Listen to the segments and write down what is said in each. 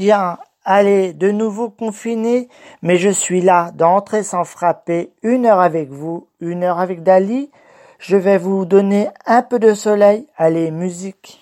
Dalédiens, allez, de nouveau confiné, mais je suis là d'entrer sans frapper, une heure avec vous, une heure avec Dali. Je vais vous donner un peu de soleil, allez, musique.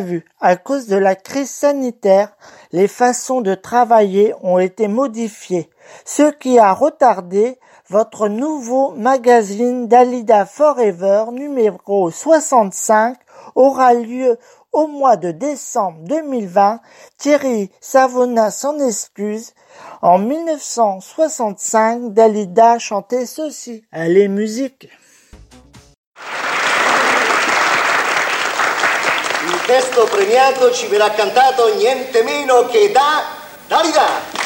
Vu, à cause de la crise sanitaire, les façons de travailler ont été modifiées, ce qui a retardé votre nouveau magazine Dalida Forever numéro 65 aura lieu au mois de décembre 2020. Thierry Savona s'en excuse. En 1965, Dalida chantait ceci. Allez, musique. Testo premiato ci verrà cantato niente meno che da Dalida.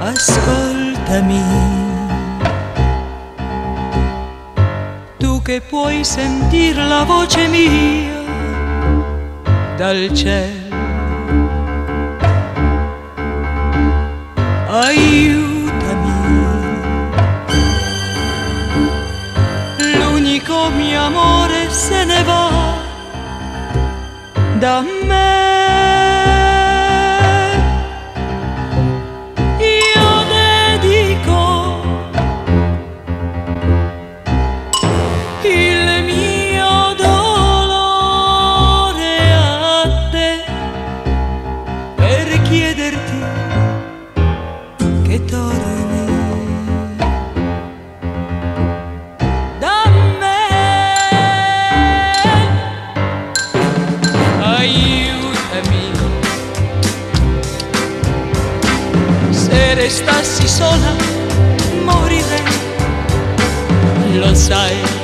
Ascoltami, tu che puoi sentir la voce mia dal cielo. Aiutami, l'unico mio amore se ne va da me. Restassi sola morirei, lo sai.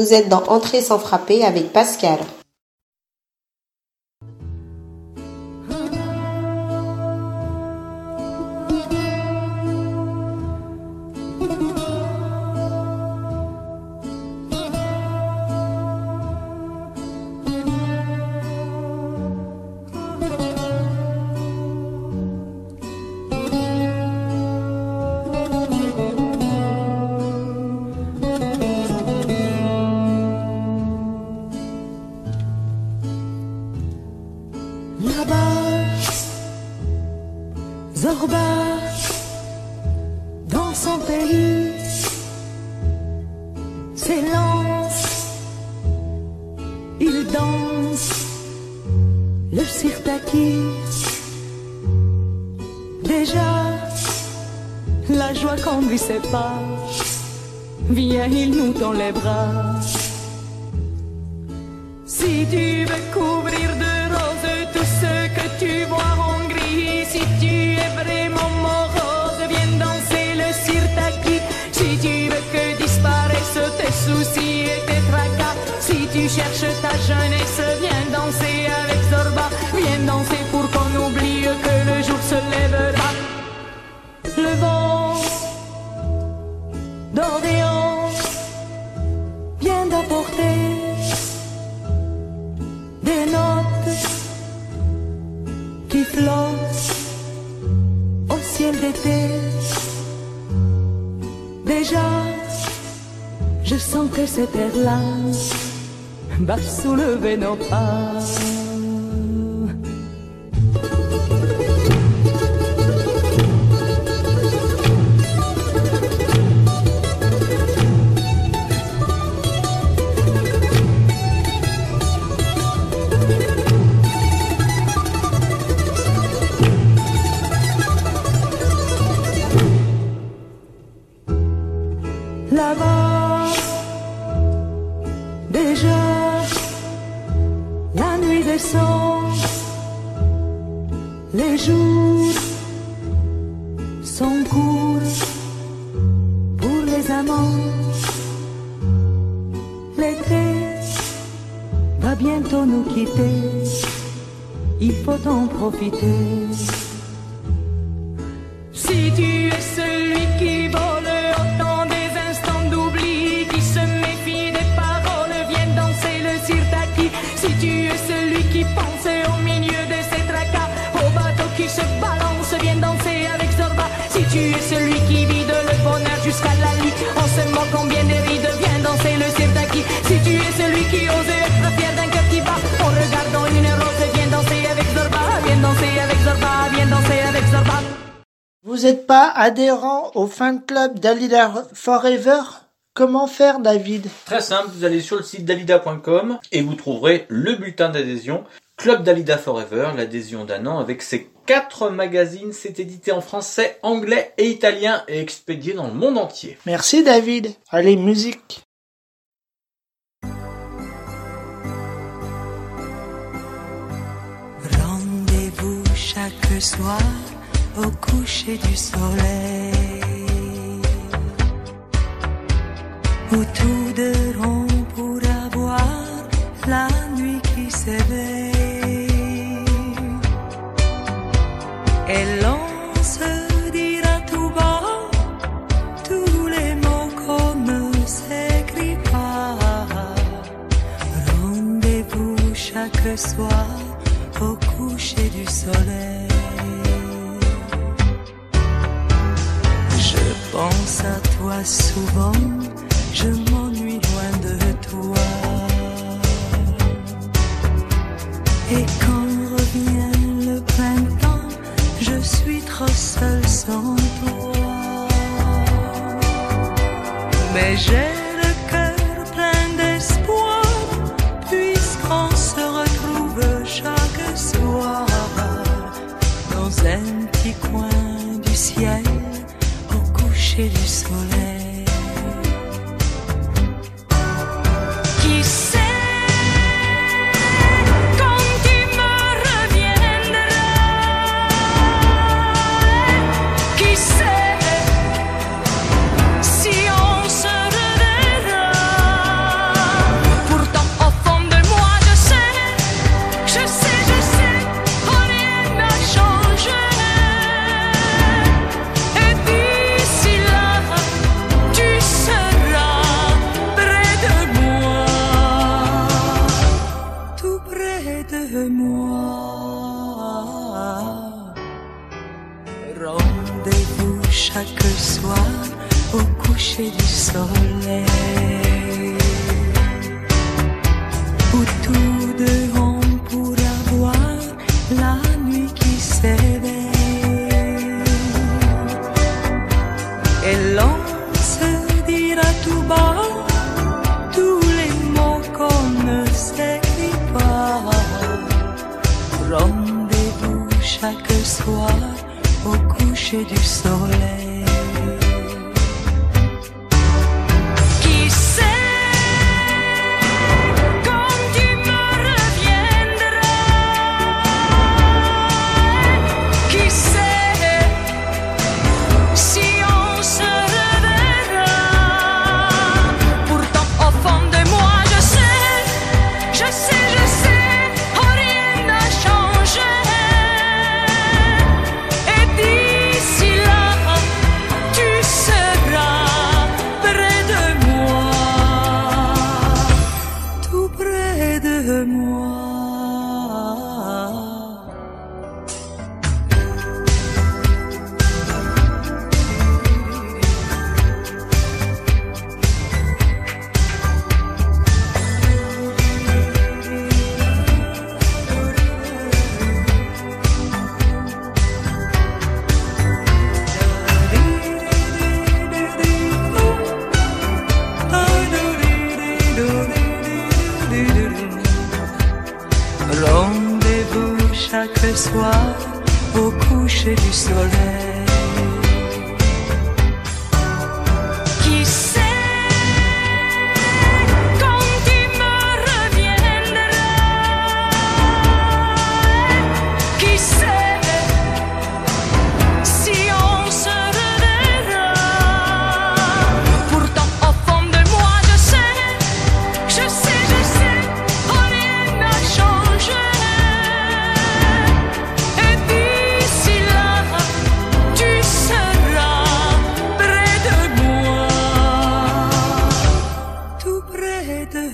Vous êtes dans Entrée sans frapper avec Pascal. They non pas profiter. adhérent au fan club Dalida Forever? Comment faire David? Très simple, vous allez sur le site dalida.com et vous trouverez le bulletin d'adhésion Club Dalida Forever, l'adhésion d'un an avec ses quatre magazines. C'est édité en français, anglais et italien et expédié dans le monde entier. Merci David. Allez, musique au coucher du soleil, autour de rond pour avoir la nuit qui s'éveille. Et l'on se dira tout bas tous les mots qu'on ne s'écrit pas. Rendez-vous chaque soir au coucher du soleil. pense à toi souvent, je m'ennuie loin de toi. Et quand revient le printemps, je suis trop seule sans toi. Mais j'ai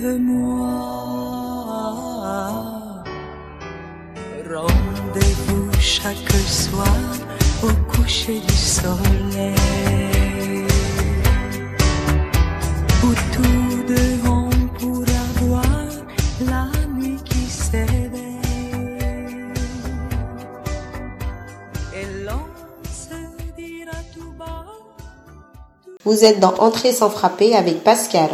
moi Rendez-vous chaque soir au coucher du soleil. Où tous deux on pourra voir la nuit qui s'éveille. Et l'on se dira tout bas Vous êtes dans Entrée sans frapper avec Pascal.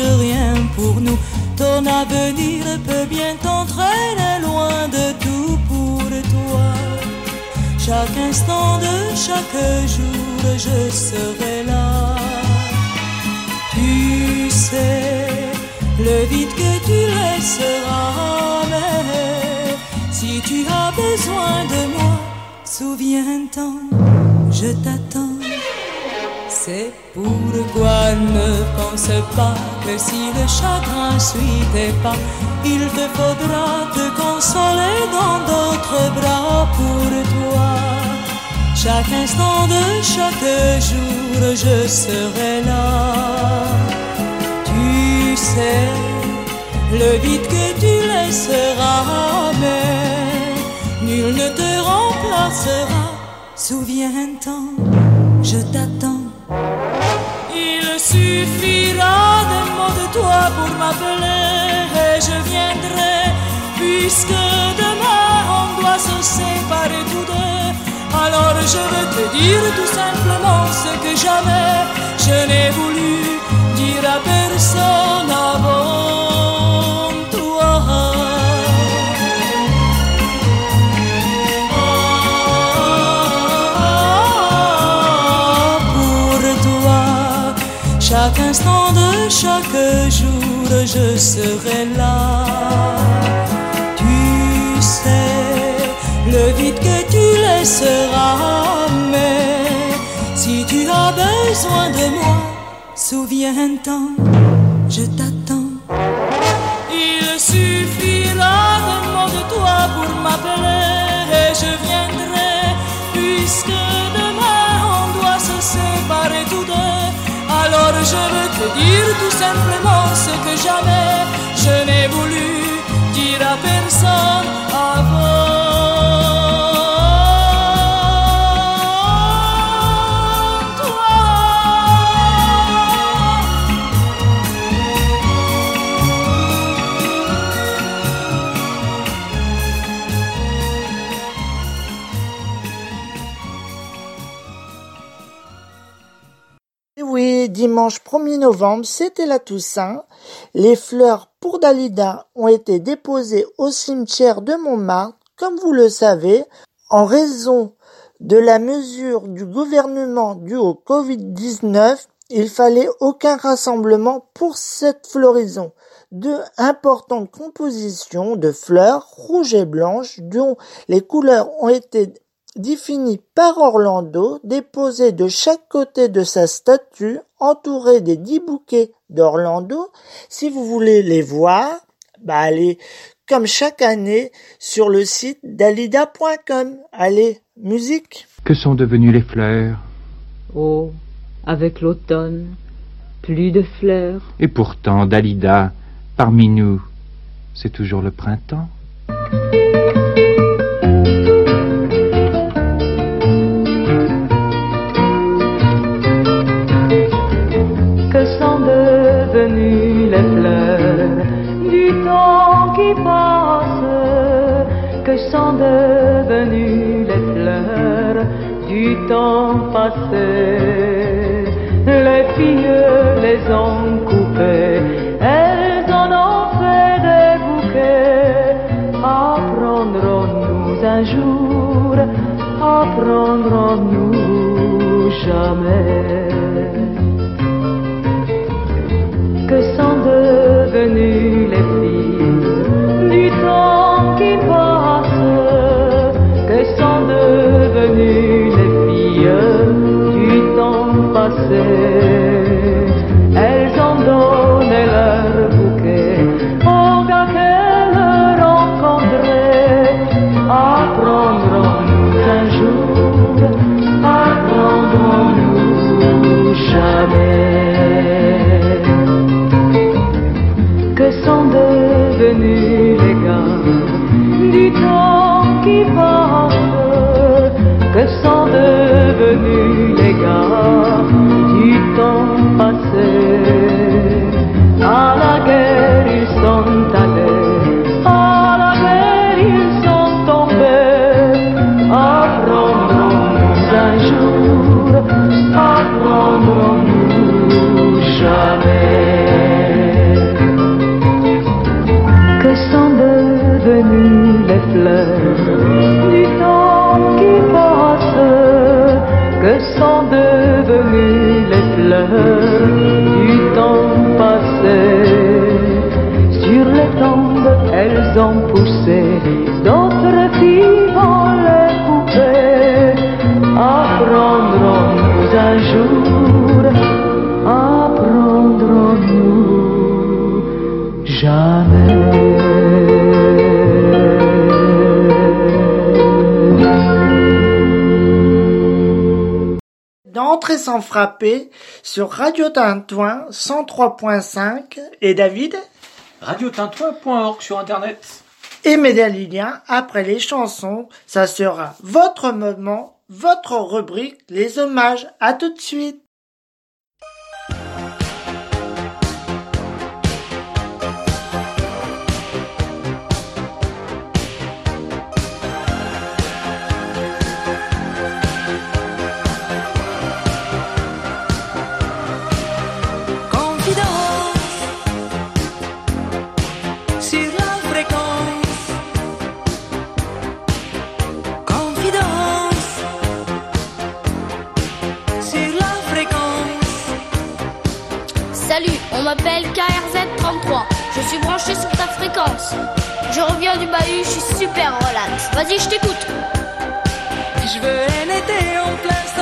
Rien pour nous. Ton avenir peut bien t'entraîner loin de tout pour toi. Chaque instant de chaque jour, je serai là. Tu sais le vide que tu laisseras, mais si tu as besoin de moi, souviens-t'en, je t'attends. C'est pourquoi ne pense pas que si le chagrin suit tes pas, il te faudra te consoler dans d'autres bras pour toi. Chaque instant de chaque jour, je serai là. Tu sais, le vide que tu laisseras, mais nul ne te remplacera. Souviens-t'en, je t'attends. Il suffira d'un mot de toi pour m'appeler et je viendrai, puisque demain on doit se séparer tous deux. Alors je veux te dire tout simplement ce que jamais je n'ai voulu dire à personne chaque jour, je serai là. Tu sais, le vide que tu laisseras, mais si tu as besoin de moi, souviens-t'en, je t'attends. Dire tout simplement ce que jamais je n'ai voulu dire à personne avant dimanche 1er novembre, c'était la Toussaint. Les fleurs pour Dalida ont été déposées au cimetière de Montmartre, comme vous le savez, en raison de la mesure du gouvernement due au Covid-19, il fallait aucun rassemblement pour cette floraison. Deux importantes compositions de fleurs rouges et blanches dont les couleurs ont été définies par Orlando, déposées de chaque côté de sa statue, entourées des dix bouquets d'Orlando. Si vous voulez les voir, bah allez, comme chaque année, sur le site dalida.com. Allez, musique. Que sont devenues les fleurs? Oh, avec l'automne, plus de fleurs. Et pourtant, Dalida, parmi nous, c'est toujours le printemps. Sont devenues les fleurs du temps passé. Les filles les ont coupées, elles en ont fait des bouquets. Apprendrons-nous un jour, apprendrons-nous jamais. Que sont devenues jamais. Que sont devenues les fleurs du temps qui passe Que sont devenues les fleurs du temps passé Sur les tombes elles ont poussé sans frapper sur Radio Tintouin 103.5 et David Radiotintouin.org sur internet. et Médalilien après les chansons, ça sera votre moment, votre rubrique, les hommages. À tout de suite. M'appelle KRZ33. Je suis branché sur ta fréquence. Je reviens du bahut, je suis super relax. Vas-y, je t'écoute. Je veux un été en plein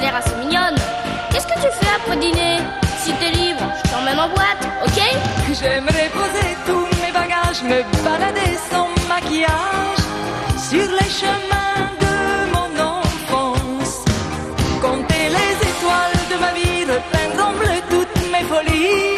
l'air assez mignonne. Qu'est-ce que tu fais après dîner Si t'es libre, je t'emmène en boîte, ok J'aimerais poser tous mes bagages, me balader sans maquillage sur les chemins de mon enfance. Compter les étoiles de ma vie, repeindre en bleu toutes mes folies.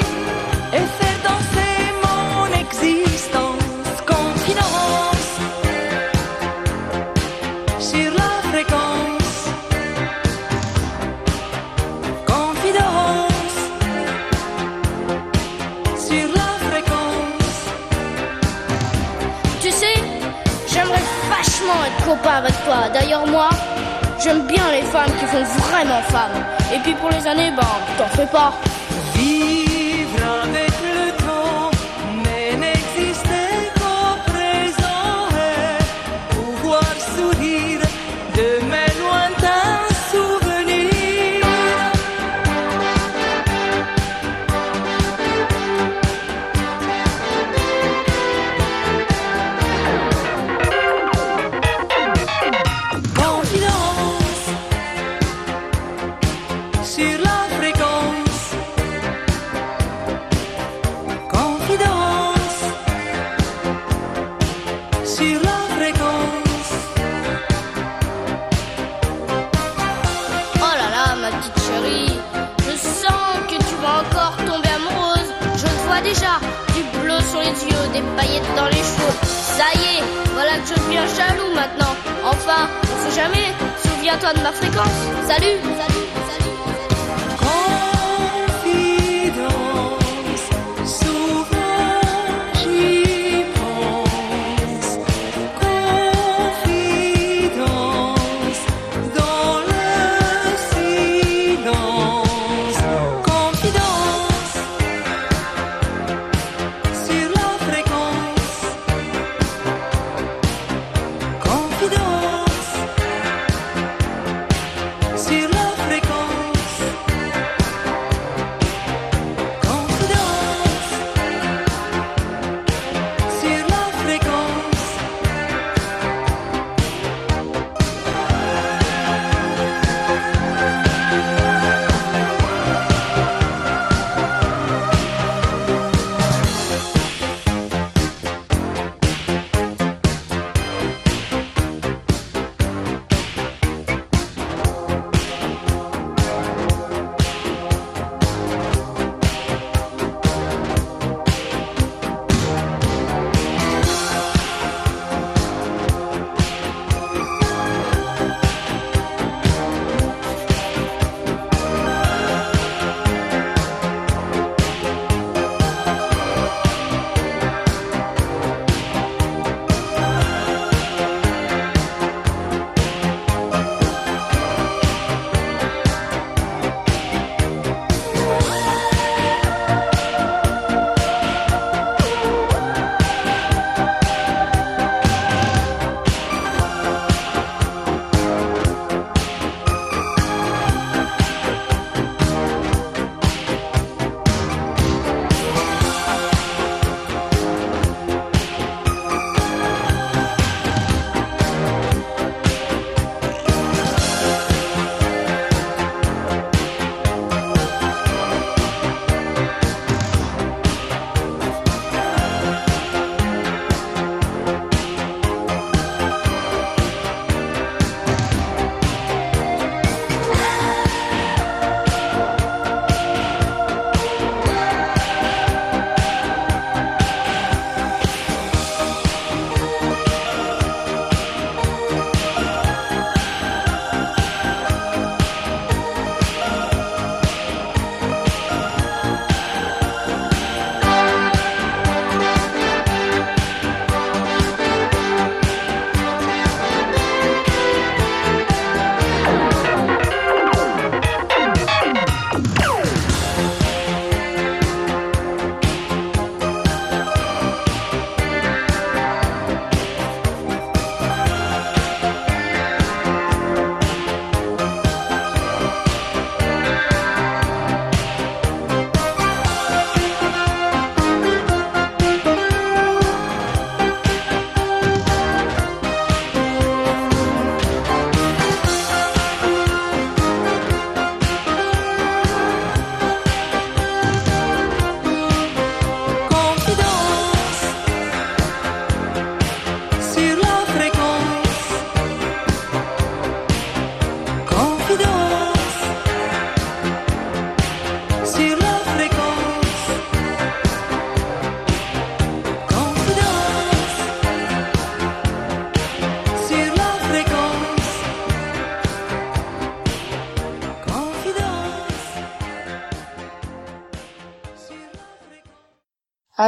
pas avec toi. D'ailleurs, moi, j'aime bien les femmes qui font vraiment femmes. Et puis pour les années, ben, t'en fais pas. souviens-toi de ma fréquence. Salut, salut, salut.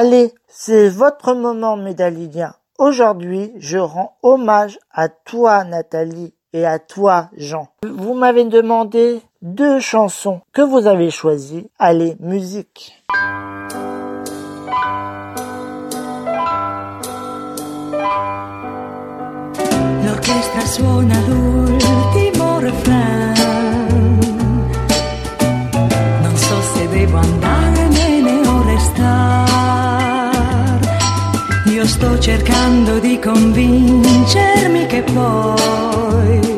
Allez, c'est votre moment, Médalidia. Aujourd'hui, je rends hommage à toi, Nathalie, et à toi, Jean. Vous m'avez demandé deux chansons que vous avez choisies. Allez, musique. Sto cercando di convincermi che poi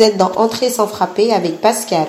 Vous êtes dans Entrée sans frapper avec Pascal.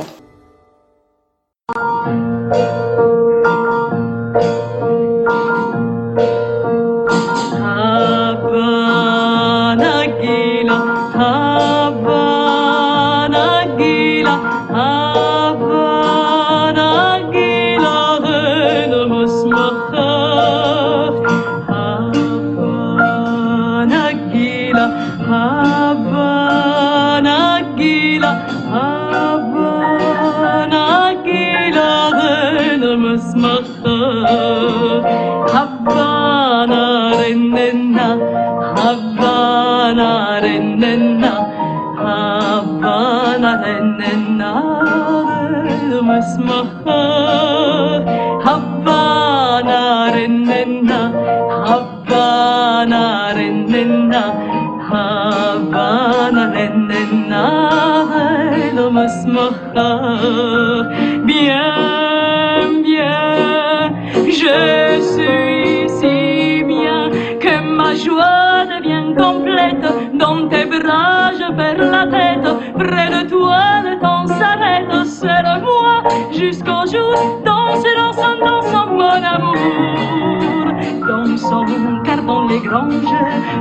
Jusqu'au jour. Dansons, dansons, mon amour. Dansons, car dans les granges,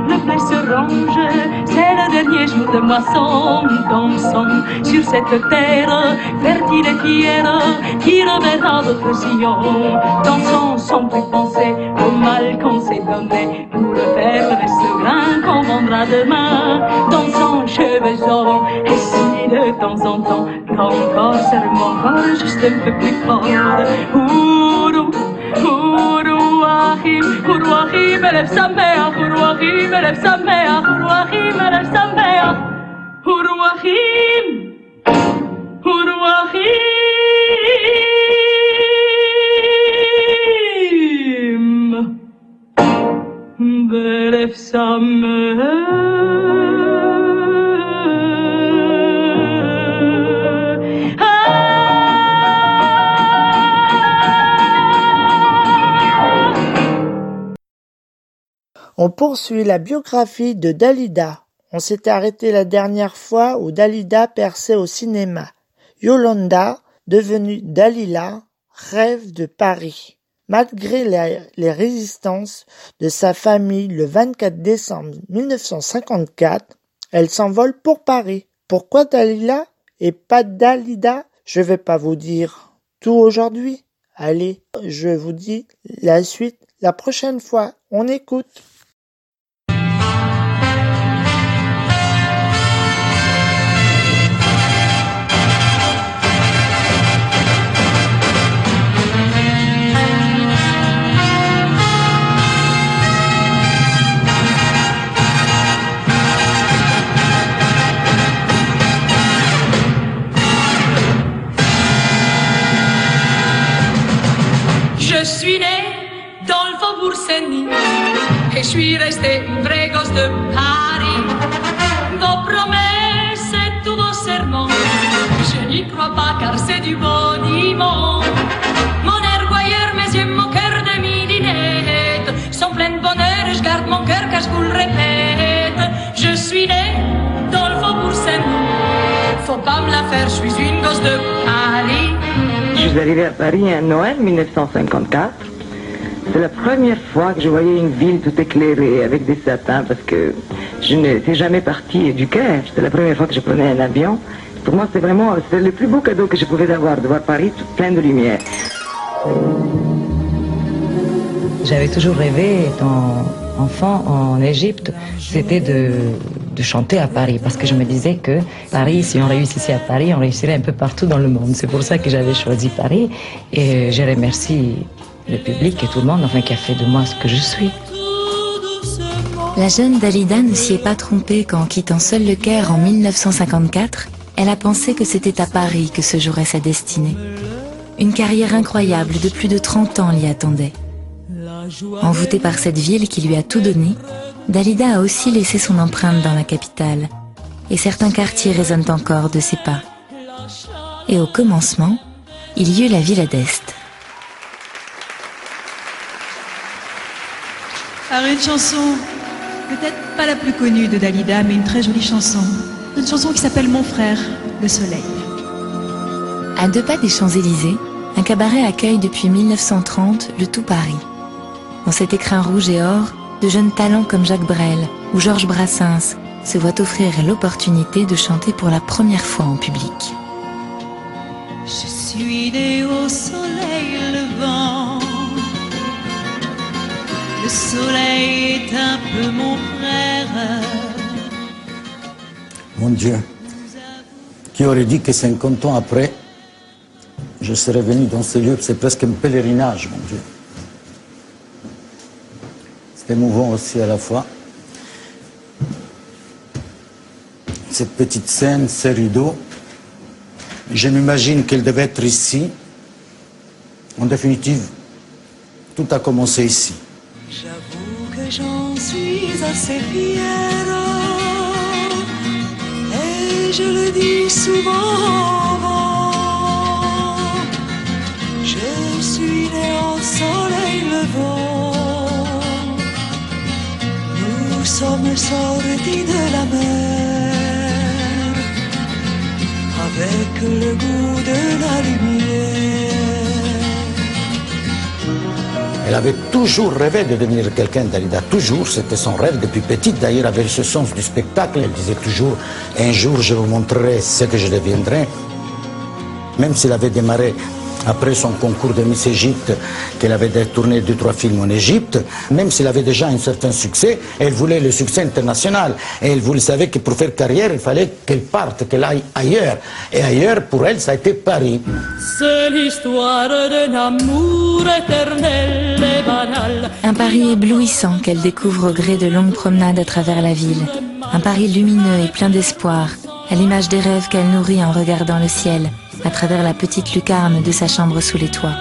le blé se range. C'est le dernier jour de moisson. Dansons sur cette terre fertile et fière qui reverra d'autres sillons. Dansons sans plus penser au mal qu'on s'est donné pour faire le serein qu'on vendra demain. Dansons cheveux ronds et de temps en temps, quand quand serre mon corps juste un peu plus fort. Ourou, ourou, ahim, ourou, ahim, elef sameach, ourou, ahim, elef sameach, ourou, ahim, elef sameach, ourou, ahim, ourou, ahim. On poursuit la biographie de Dalida. On s'était arrêté la dernière fois où Dalida perçait au cinéma. Yolanda, devenue Dalila, rêve de Paris. Malgré les, résistances de sa famille le 24 décembre 1954, elle s'envole pour Paris. Pourquoi Dalila et pas Dalida? Je vais pas vous dire tout aujourd'hui. Allez, je vous dis la suite la prochaine fois. On écoute. Arrivée à Paris en Noël 1954. C'est la première fois que je voyais une ville tout éclairée avec des sapins parce que je n'étais jamais partie du Caire. C'était la première fois que je prenais un avion. Pour moi, c'était vraiment le plus beau cadeau que je pouvais avoir, de voir Paris tout plein de lumière. J'avais toujours rêvé, étant enfant en Égypte, c'était de, de chanter à Paris, parce que je me disais que Paris, si on réussissait à Paris, on réussirait un peu partout dans le monde. C'est pour ça que j'avais choisi Paris, et je remercie le public et tout le monde, enfin, qui a fait de moi ce que je suis. La jeune Dalida ne s'y est pas trompée quand, quittant seule le Caire en 1954, elle a pensé que c'était à Paris que se jouerait sa destinée. Une carrière incroyable de plus de 30 ans l'y attendait. Envoûtée par cette ville qui lui a tout donné, Dalida a aussi laissé son empreinte dans la capitale, et certains quartiers résonnent encore de ses pas. Et au commencement, il y eut la Villa d'Est. Alors une chanson, peut-être pas la plus connue de Dalida, mais une très jolie chanson. Une chanson qui s'appelle Mon frère, le soleil. À deux pas des Champs-Élysées, un cabaret accueille depuis 1930 le tout Paris. Dans cet écrin rouge et or, de jeunes talents comme Jacques Brel ou Georges Brassens se voient offrir l'opportunité de chanter pour la première fois en public. Je suis né au soleil levant. Le soleil est un peu mon frère. Mon Dieu, qui aurait dit que 50 ans après, je serais venu dans ce lieu, c'est presque un pèlerinage, mon Dieu. C'est émouvant aussi à la fois. Cette petite scène, ces rideaux, je m'imagine qu'elle devait être ici. En définitive, tout a commencé ici. J'avoue que j'en suis assez fière. Et je le dis souvent. Je suis né au soleil levant. Elle avait toujours rêvé de devenir quelqu'un, Dalida. Toujours, c'était son rêve depuis petite. D'ailleurs, avec ce sens du spectacle, elle disait toujours Un jour, je vous montrerai ce que je deviendrai. Même s'il avait démarré après son concours de Miss Égypte, qu'elle avait tourné deux, trois films en Égypte, même s'il avait déjà un certain succès, elle voulait le succès international. Et elle voulait, savait que pour faire carrière, il fallait qu'elle parte, qu'elle aille ailleurs. Et ailleurs, pour elle, ça a été Paris. C'est l'histoire d'un amour éternel et banal. Un Paris éblouissant qu'elle découvre au gré de longues promenades à travers la ville. Un Paris lumineux et plein d'espoir, à l'image des rêves qu'elle nourrit en regardant le ciel, à travers la petite lucarne de sa chambre sous les toits.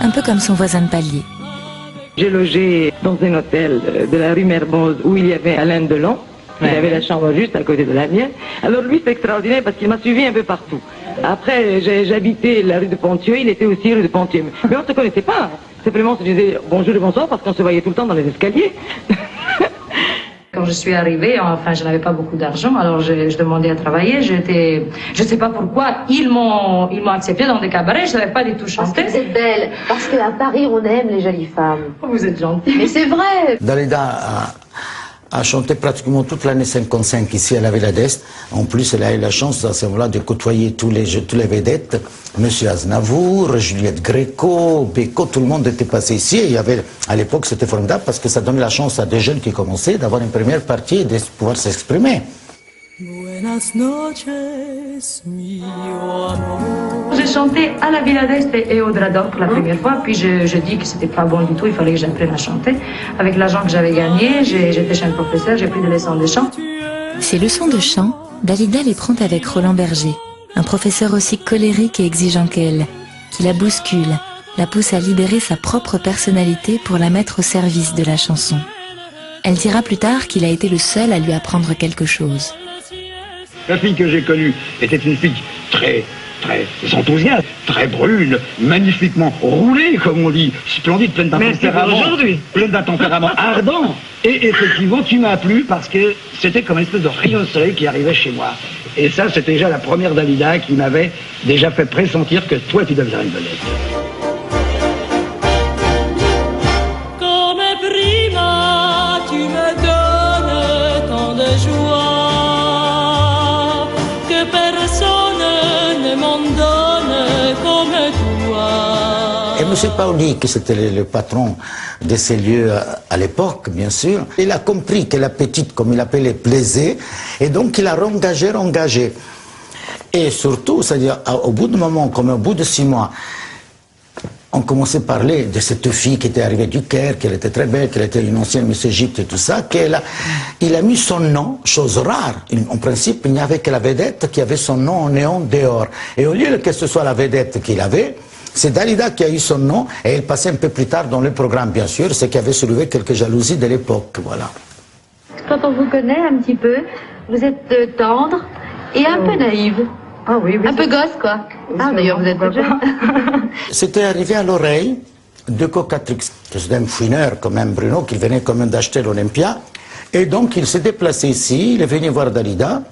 Un peu comme son voisin de palier. J'ai logé dans un hôtel de la rue Mermoz où il y avait Alain Delon. Il Ouais. avait la chambre juste à côté de la mienne. Alors lui, c'est extraordinaire parce qu'il m'a suivi un peu partout. Après, j'ai- j'habitais la rue de Pontieux, il était aussi rue de Pontieux. Mais on ne se connaissait pas. Simplement, on se disait bonjour et bonsoir parce qu'on se voyait tout le temps dans les escaliers. Quand je suis arrivée, enfin, je n'avais pas beaucoup d'argent, alors je, je demandais à travailler. J'étais, je sais pas pourquoi, ils m'ont, ils m'ont accepté dans des cabarets. Je savais pas du tout chanter. Vous êtes belle, parce qu'à Paris, on aime les jolies femmes. Vous êtes gentille. Mais c'est vrai. Dalida a, chanté pratiquement toute l'année 55 ici à la Villa. En plus, elle a eu la chance à ce moment-là de côtoyer tous les, tous les vedettes. Monsieur Aznavour, Juliette Gréco, Beko, tout le monde était passé ici. Et il y avait, à l'époque, c'était formidable parce que ça donnait la chance à des jeunes qui commençaient d'avoir une première partie et de pouvoir s'exprimer. Buenas noches, mi amor. J'ai chanté à la Villa d'Est et au Drador pour la première fois, puis je, je dis que c'était pas bon du tout, il fallait que j'apprenne à chanter. Avec l'argent que j'avais gagné, j'étais chez un professeur, j'ai pris des leçons de chant. Ces leçons de chant, Dalida les prend avec Roland Berger, un professeur aussi colérique et exigeant qu'elle, qui la bouscule, la pousse à libérer sa propre personnalité pour la mettre au service de la chanson. Elle dira plus tard qu'il a été le seul à lui apprendre quelque chose. La fille que j'ai connue était une fille très, très enthousiaste, très brune, magnifiquement roulée, comme on dit, splendide, pleine d'un tempérament, aujourd'hui. pleine d'un tempérament ardent. Et effectivement, tu m'as plu parce que c'était comme une espèce de rayon de soleil qui arrivait chez moi. Et ça, c'était déjà la première Dalida qui m'avait déjà fait pressentir que toi, tu deviendrais une vedette. M. Paoli, qui c'était le, patron de ces lieux à, l'époque, bien sûr, il a compris que la petite, comme il appelait, plaisait, et donc il a engagé, engagé. Et surtout, c'est-à-dire, au bout d'un moment, comme au bout de six mois, on commençait à parler de cette fille qui était arrivée du Caire, qu'elle était très belle, qu'elle était une ancienne Miss Égypte et tout ça, qu'elle a, il a mis son nom, chose rare. En principe, il n'y avait que la vedette qui avait son nom en néon dehors. Et au lieu que ce soit la vedette qu'il avait, c'est Dalida qui a eu son nom, et elle passait un peu plus tard dans le programme, bien sûr, ce qui avait soulevé quelques jalousies de l'époque, voilà. Quand on vous connaît un petit peu, vous êtes euh, tendre et un peu naïve. Ah oui, Un peu gosse, quoi. Ah, d'ailleurs, vous êtes jeune. C'était arrivé à l'oreille de Cocatrix, c'est un fouineur quand même, Bruno, qui venait quand même d'acheter l'Olympia. Et donc il s'est déplacé ici, il est venu voir Dalida.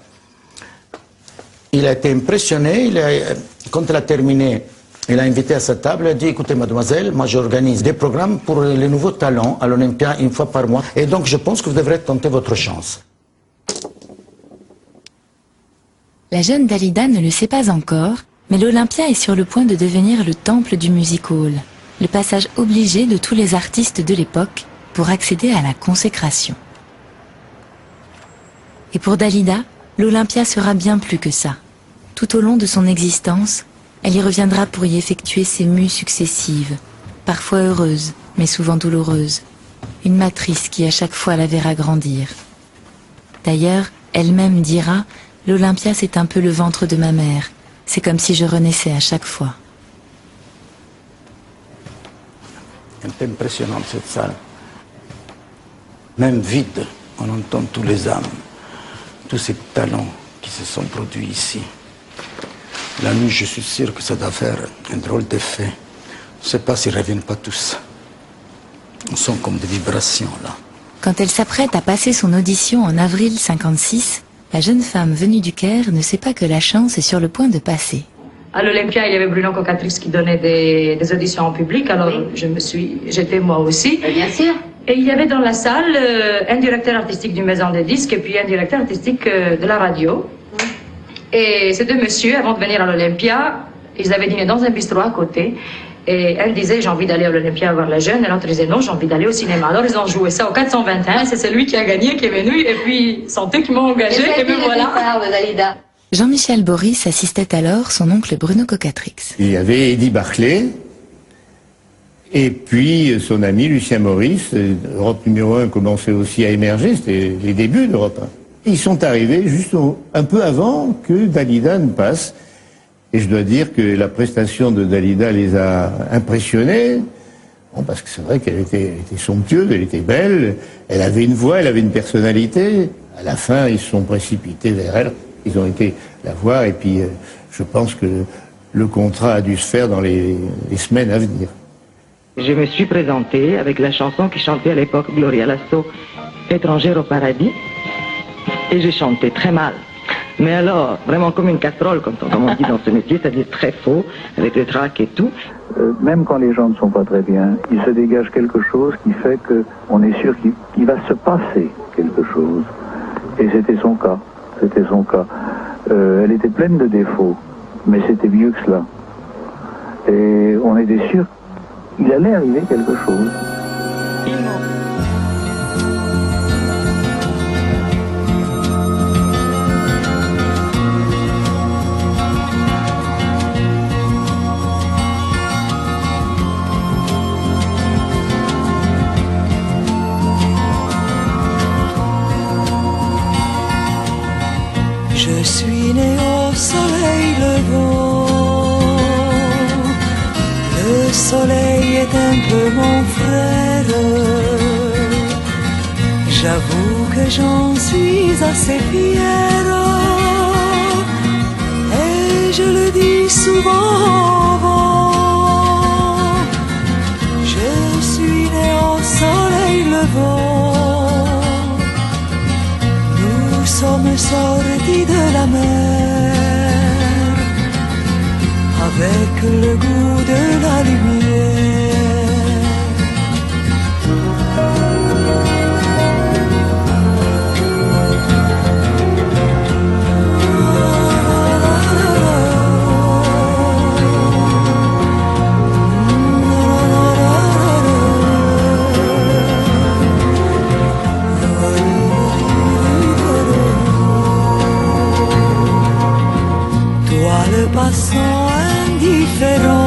Il a été impressionné, il a- quand elle a terminé, il a invité à sa table, il a dit, écoutez mademoiselle, moi j'organise des programmes pour les nouveaux talents à l'Olympia une fois par mois. Et donc je pense que vous devrez tenter votre chance. La jeune Dalida ne le sait pas encore, mais l'Olympia est sur le point de devenir le temple du music hall, le passage obligé de tous les artistes de l'époque pour accéder à la consécration. Et pour Dalida, l'Olympia sera bien plus que ça. Tout au long de son existence, elle y reviendra pour y effectuer ses mues successives, parfois heureuses, mais souvent douloureuses. Une matrice qui à chaque fois la verra grandir. D'ailleurs, elle-même dira L'Olympia, c'est un peu le ventre de ma mère. C'est comme si je renaissais à chaque fois. C'est impressionnant cette salle. Même vide, on entend tous les âmes, tous ces talents qui se sont produits ici. La nuit, je suis sûr que ça doit faire un drôle d'effet. Je ne sais pas s'ils ne reviennent pas tous. On sent comme des vibrations là. Quand elle s'apprête à passer son audition en avril 56, la jeune femme venue du Caire ne sait pas que la chance est sur le point de passer. À l'Olympia, il y avait Bruno Cocatrix qui donnait des, des auditions en public, alors je me suis, j'étais moi aussi. Bien sûr. Et il y avait dans la salle euh, un directeur artistique du maison des disques et puis un directeur artistique euh, de la radio. Et ces deux messieurs, avant de venir à l'Olympia, ils avaient dîné dans un bistrot à côté. Et un disait j'ai envie d'aller à l'Olympia voir la jeune, et l'autre disait non, j'ai envie d'aller au cinéma. Alors ils ont joué ça au 421, c'est celui qui a gagné qui est venu, et puis c'est eux qui m'ont engagé, et, me voilà. Jean-Michel Boris assistait alors son oncle Bruno Cocatrix. Il y avait Eddie Barclay, et puis son ami Lucien Maurice. Euh, Europe numéro 1 commençait aussi à émerger, c'était les débuts d'Europe 1. Ils sont arrivés juste un peu avant que Dalida ne passe. Et je dois dire que la prestation de Dalida les a impressionnés. Parce que c'est vrai qu'elle était, somptueuse, elle était belle, elle avait une voix, elle avait une personnalité. À la fin, ils se sont précipités vers elle, ils ont été la voir, et puis euh, je pense que le, contrat a dû se faire dans les, semaines à venir. Je me suis présentée avec la chanson qui chantait à l'époque Gloria Lasso, Étrangère au paradis, et j'ai chanté très mal. Mais alors, vraiment comme une casserole, comme on comme on dit dans ce métier, c'est-à-dire très faux, avec le trac et tout. Euh, même quand les gens ne sont pas très bien, il se dégage quelque chose qui fait que on est sûr qu'il qu'il va se passer quelque chose. Et c'était son cas. C'était son cas. Euh, elle était pleine de défauts, mais c'était mieux que cela. Et on était sûr qu'il allait arriver quelque chose. Est un peu mon frère. J'avoue que j'en suis assez fière. Et je le dis souvent. Je suis né au soleil levant. Nous sommes sortis de la mer avec le goût de la lumière. cero.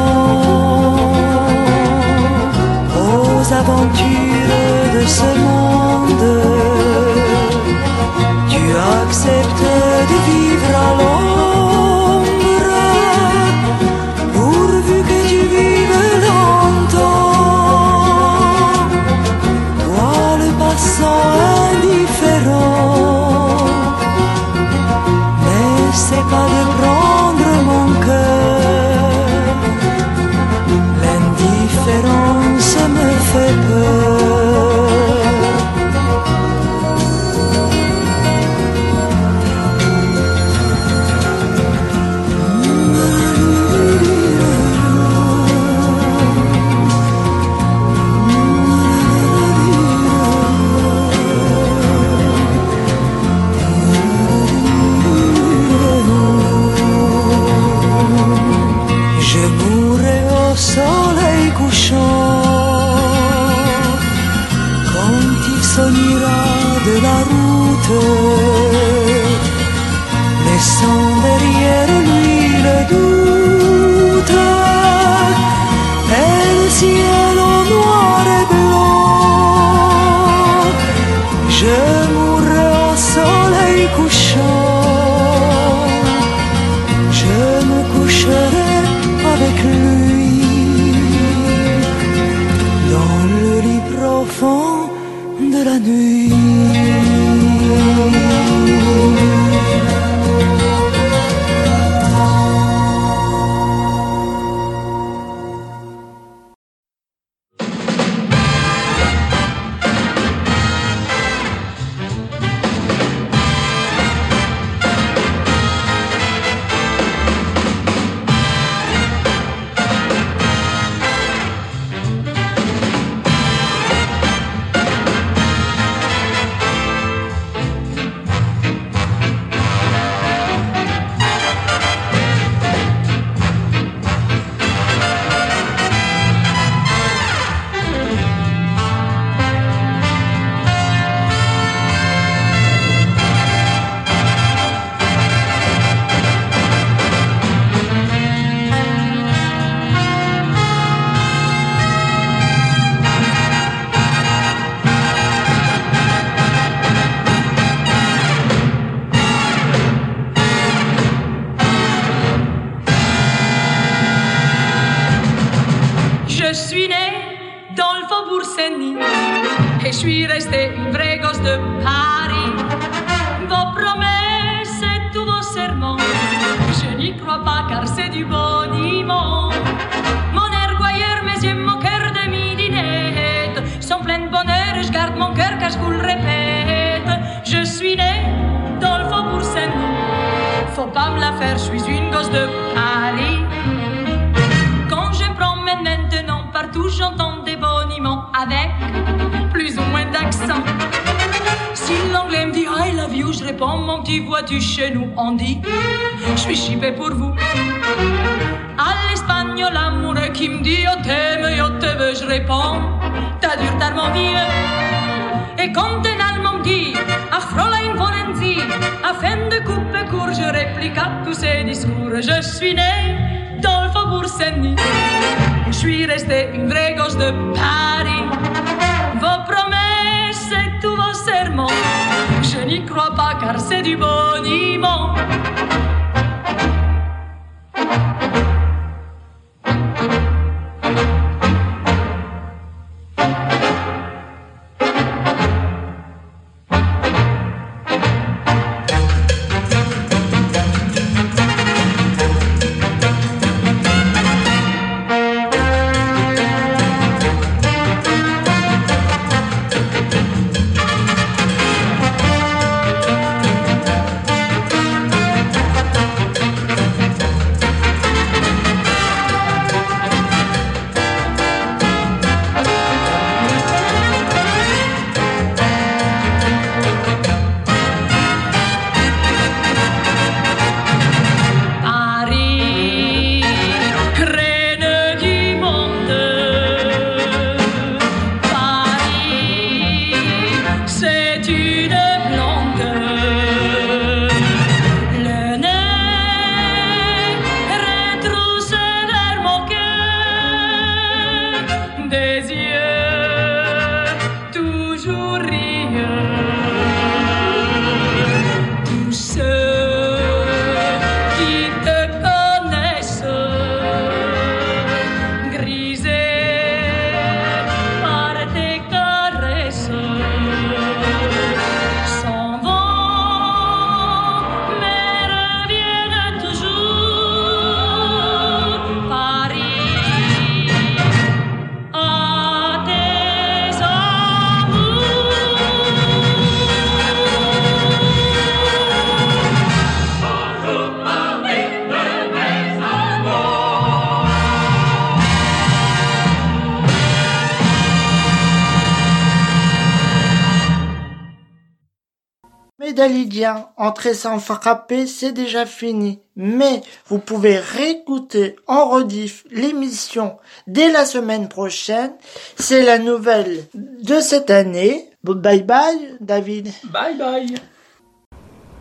rentrez sans frapper, c'est déjà fini. Mais vous pouvez réécouter en rediff l'émission dès la semaine prochaine. C'est la nouvelle de cette année. Bye bye, David. Bye bye.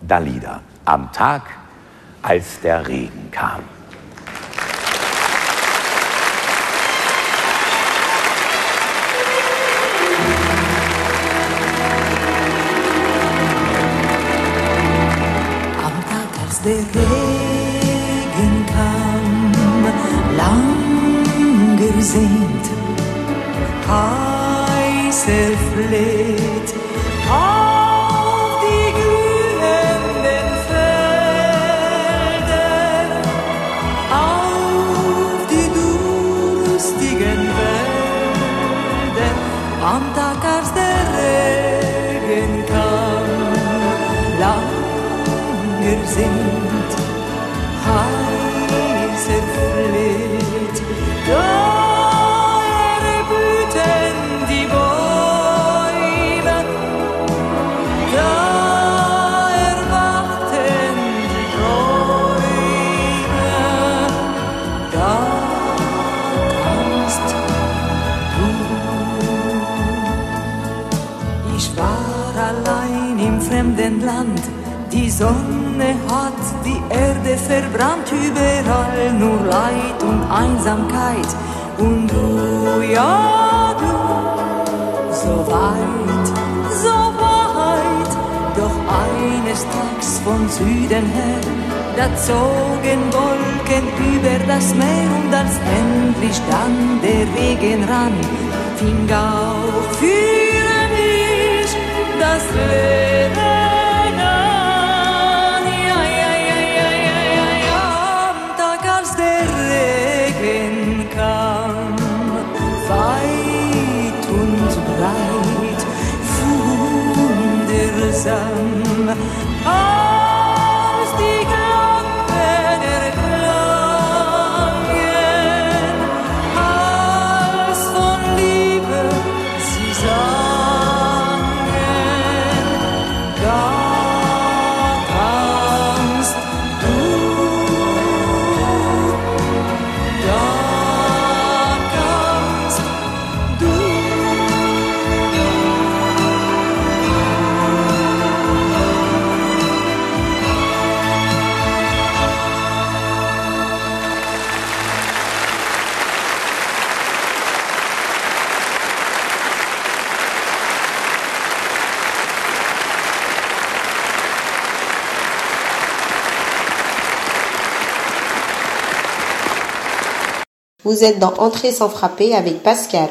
Dalida, am Tag, als der Regen kam. Süden her, da zogen Wolken über das Meer und als endlich dann der Regen ran, fing auch für mich das Leben. Vous êtes dans Entrée sans frapper avec Pascal.